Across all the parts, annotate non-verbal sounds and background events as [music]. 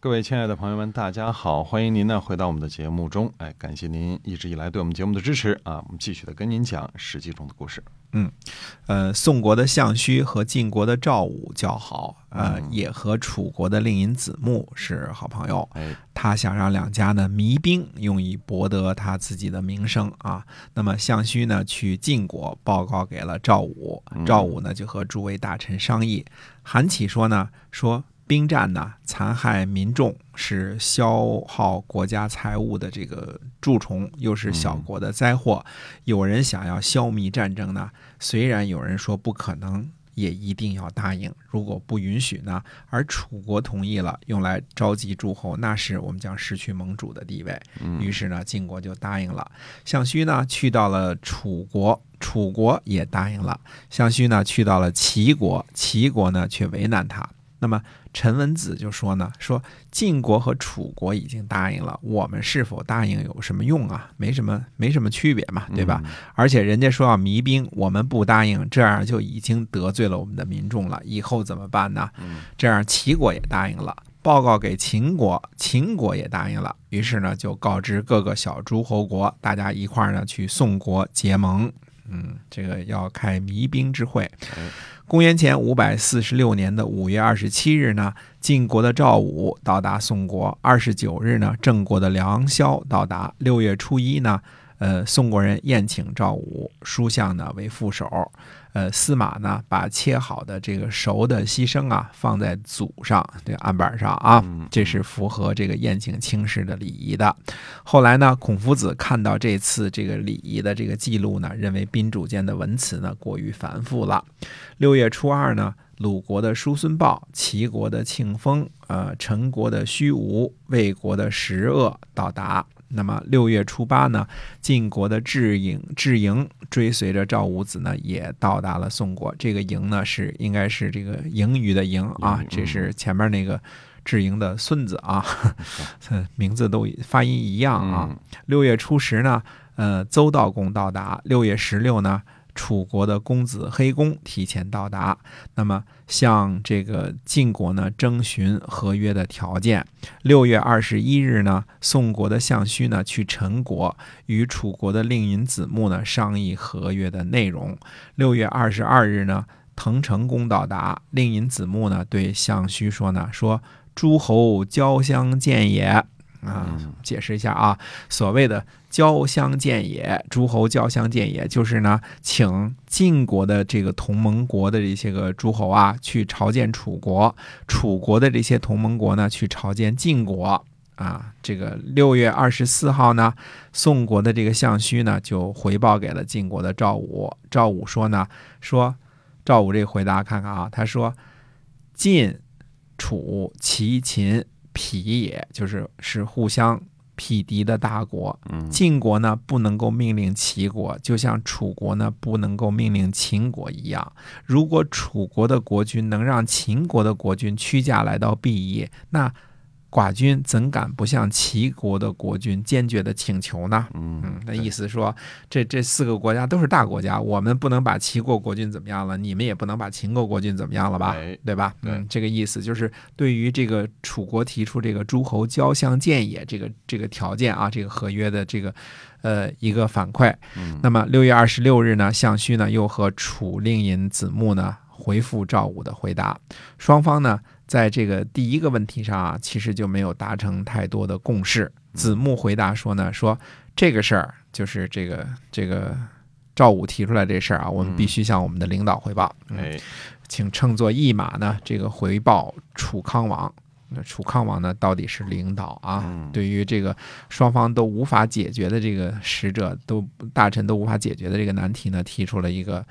各位亲爱的朋友们，大家好，欢迎您呢回到我们的节目中。哎，感谢您一直以来对我们节目的支持啊！我们继续的跟您讲《史记》中的故事。嗯，呃，宋国的项须和晋国的赵武交好，呃，嗯也和楚国的令尹子木是好朋友。哎，他想让两家呢迷兵，用以博得他自己的名声啊。那么项须呢去晋国报告给了赵武，嗯赵武呢就和诸位大臣商议。韩起说呢，说兵战呢残害民众，是消耗国家财物的这个蛀虫，又是小国的灾祸。有人想要消灭战争呢，虽然有人说不可能。也一定要答应，如果不允许呢？而楚国同意了，用来召集诸侯，那时我们将失去盟主的地位。嗯于是呢，晋国就答应了。项须呢，去到了楚国，楚国也答应了。项须呢，去到了齐国，齐国呢却为难他。那么陈文子就说呢，说晋国和楚国已经答应了，我们是否答应有什么用啊？没什么，没什么区别嘛，对吧？而且人家说要弭兵，我们不答应，这样就已经得罪了我们的民众了。以后怎么办呢？这样齐国也答应了，报告给秦国，秦国也答应了。于是呢，就告知各个小诸侯国，大家一块儿呢去宋国结盟。嗯，这个要开迷兵之会。公元前五百四十六年的五月二十七日呢，晋国的赵武到达宋国。二十九日呢，郑国的梁萧到达。六月初一呢，呃，宋国人宴请赵武，书相呢为副手。呃，司马呢把切好的这个熟的牺牲啊放在祖上这个案板上啊，这是符合这个宴请卿士的礼仪的。后来呢，孔夫子看到这次这个礼仪的这个记录呢，认为宾主间的文辞呢过于繁复了。六月初二呢，鲁国的叔孙豹、齐国的庆丰、呃陈国的虚无、魏国的石恶到达。那么六月初八呢，晋国的智颖、智盈追随着赵武子呢，也到达了宋国。这个营呢，是应该是这个盈余的盈啊，这是前面那个智盈的孙子啊，[laughs] [laughs] 名字都发音一样啊。六月初十呢，呃，邹道公到达。六月十六呢。楚国的公子黑公提前到达，那么向这个晋国呢征询合约的条件。六月二十一日呢，宋国的项须呢去陈国，与楚国的令尹子木呢商议合约的内容。六月二十二日呢，滕成公到达，令尹子木呢对项须说呢说诸侯交相见也。啊，解释一下啊，所谓的交相见也，诸侯交相见也，就是呢，请晋国的这个同盟国的这些个诸侯啊，去朝见楚国，楚国的这些同盟国呢，去朝见晋国。啊，这个六月二十四号呢，宋国的这个项须呢，就回报给了晋国的赵武。赵武说呢，说赵武这个回答看看啊，他说晋、楚、齐、秦。匹也就是是互相匹敌的大国，晋国呢不能够命令齐国，就像楚国呢不能够命令秦国一样。如果楚国的国君能让秦国的国君屈驾来到毕邑，那寡君怎敢不向齐国的国君坚决的请求呢？嗯嗯，那意思说，这这四个国家都是大国家，我们不能把齐国国君怎么样了，你们也不能把秦国国君怎么样了吧？哎对吧？嗯，这个意思就是对于这个楚国提出这个诸侯交相见也这个这个条件啊，这个合约的这个呃一个反馈。嗯那么六月二十六日呢，项须呢又和楚令尹子木呢回复赵武的回答，双方呢。在这个第一个问题上啊，其实就没有达成太多的共识。子木回答说呢，说这个事儿就是这个这个赵武提出来这事儿啊，我们必须向我们的领导汇报，嗯哎，请乘坐驿马呢，这个回报楚康王。那楚康王呢，到底是领导啊？嗯对于这个双方都无法解决的这个使者都大臣都无法解决的这个难题呢，提出了一个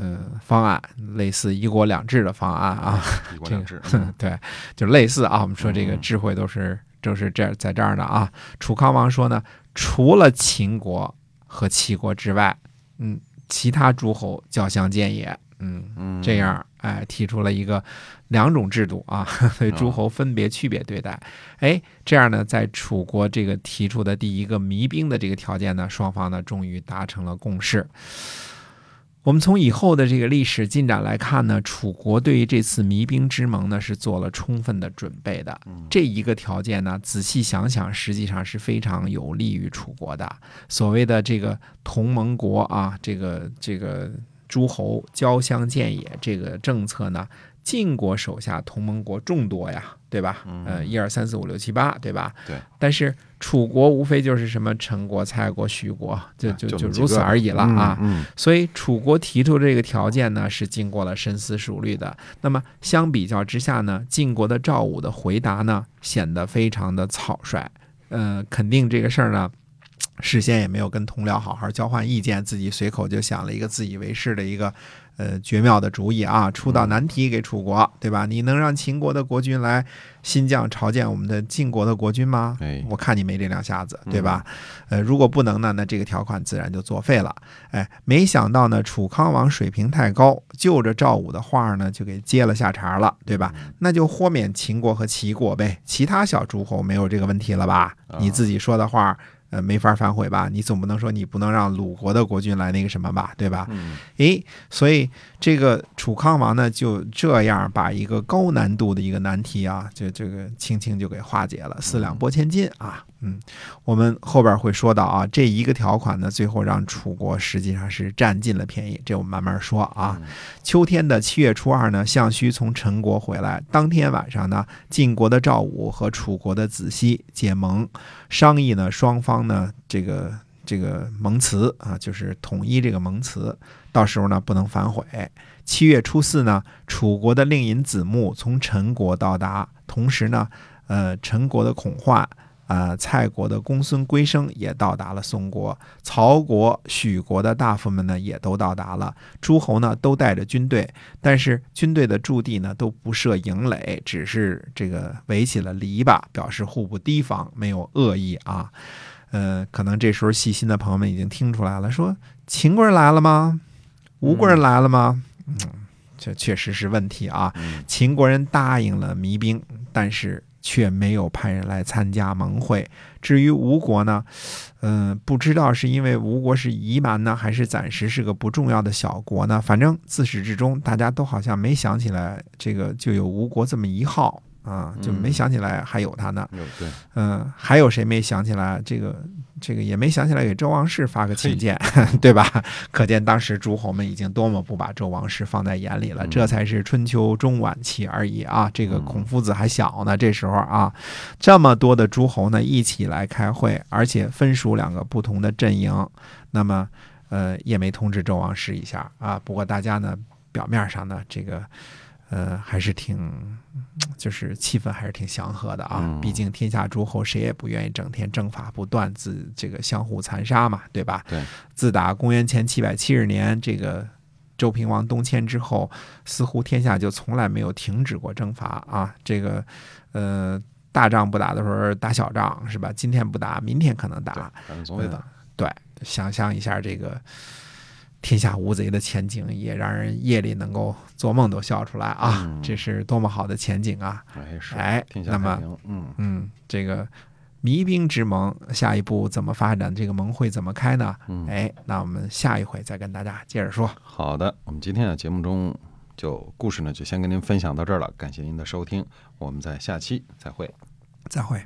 呃方案，类似一国两制的方案啊。[laughs] 一国这两制，[laughs] 对，就类似啊，我们说这个嗯智慧都是都是这在这儿的啊。楚康王说呢，除了秦国和齐国之外，嗯，其他诸侯交相见也，嗯，嗯，这样哎，提出了一个两种制度啊，[laughs] 对诸侯分别区别对待。哎，这样呢，在楚国这个提出的第一个弭兵的这个条件呢，双方呢终于达成了共识。我们从以后的这个历史进展来看呢，楚国对于这次弭兵之盟呢是做了充分的准备的。这一个条件呢，仔细想想，实际上是非常有利于楚国的。所谓的这个同盟国啊，这个这个诸侯交相见也这个政策呢。晋国手下同盟国众多呀，对吧？嗯，一二三四五六七八，对吧？对。但是楚国无非就是什么陈国、蔡国、徐国，就就就如此而已了啊。嗯。所以楚国提出这个条件呢，是经过了深思熟虑的。那么相比较之下呢，晋国的赵武的回答呢，显得非常的草率。呃，肯定这个事儿呢，事先也没有跟同僚好好交换意见，自己随口就想了一个自以为是的一个。呃，绝妙的主意啊，出道难题给楚国，对吧？你能让秦国的国君来新将朝见我们的晋国的国君吗？哎，我看你没这两下子，对吧？呃，如果不能呢，那这个条款自然就作废了。哎，没想到呢，楚康王水平太高，就着赵武的话呢，就给接了下茬了，对吧？那就豁免秦国和齐国呗，其他小诸侯没有这个问题了吧？你自己说的话。呃，没法反悔吧？你总不能说你不能让鲁国的国君来那个什么吧，对吧？嗯。诶，所以这个楚康王呢，就这样把一个高难度的一个难题啊，就这个轻轻就给化解了，四两拨千斤啊。嗯，我们后边会说到啊，这一个条款呢，最后让楚国实际上是占尽了便宜。这我们慢慢说啊。秋天的七月初二呢，项须从陈国回来，当天晚上呢，晋国的赵武和楚国的子西结盟，商议呢，双方呢，这个这个盟词啊，就是统一这个盟词，到时候呢，不能反悔。七月初四呢，楚国的令尹子木从陈国到达，同时呢，呃，陈国的孔焕。呃，蔡国的公孙归生也到达了宋国，曹国、许国的大夫们呢也都到达了，诸侯呢都带着军队，但是军队的驻地呢都不设营垒，只是这个围起了篱笆，表示互不提防，没有恶意啊。呃，可能这时候细心的朋友们已经听出来了，说秦国人来了吗？吴国人来了吗？嗯，这确实是问题啊。秦国人答应了弭兵，但是。却没有派人来参加盟会。至于吴国呢，嗯，不知道是因为吴国是夷蛮呢，还是暂时是个不重要的小国呢？反正自始至终，大家都好像没想起来，这个就有吴国这么一号啊，就没想起来还有他呢。有对，嗯，还有谁没想起来这个？这个也没想起来给周王室发个请柬，[laughs] 对吧？可见当时诸侯们已经多么不把周王室放在眼里了。这才是春秋中晚期而已啊！这个孔夫子还小呢，这时候啊，这么多的诸侯呢一起来开会，而且分属两个不同的阵营，那么呃也没通知周王室一下啊。不过大家呢表面上呢这个。呃，还是挺，[tsk] 就是气氛还是挺祥和的啊。毕竟天下诸侯谁也不愿意整天征伐不断，自这个相互残杀嘛，对吧？对。自打公元前七百七十年这个周平王东迁之后，似乎天下就从来没有停止过征伐啊。这个呃，大仗不打的时候打小仗是吧？今天不打，明天可能打，反正总会打。对，想象一下这个。天下无贼的前景也让人夜里能够做梦都笑出来啊！这是多么好的前景啊！哎，是哎，那么，嗯嗯，这个迷兵之盟下一步怎么发展？这个盟会怎么开呢？哎，那我们下一回再跟大家接着说。好的，我们今天的节目中就故事呢，就先跟您分享到这儿了。感谢您的收听，我们在下期再会，再会。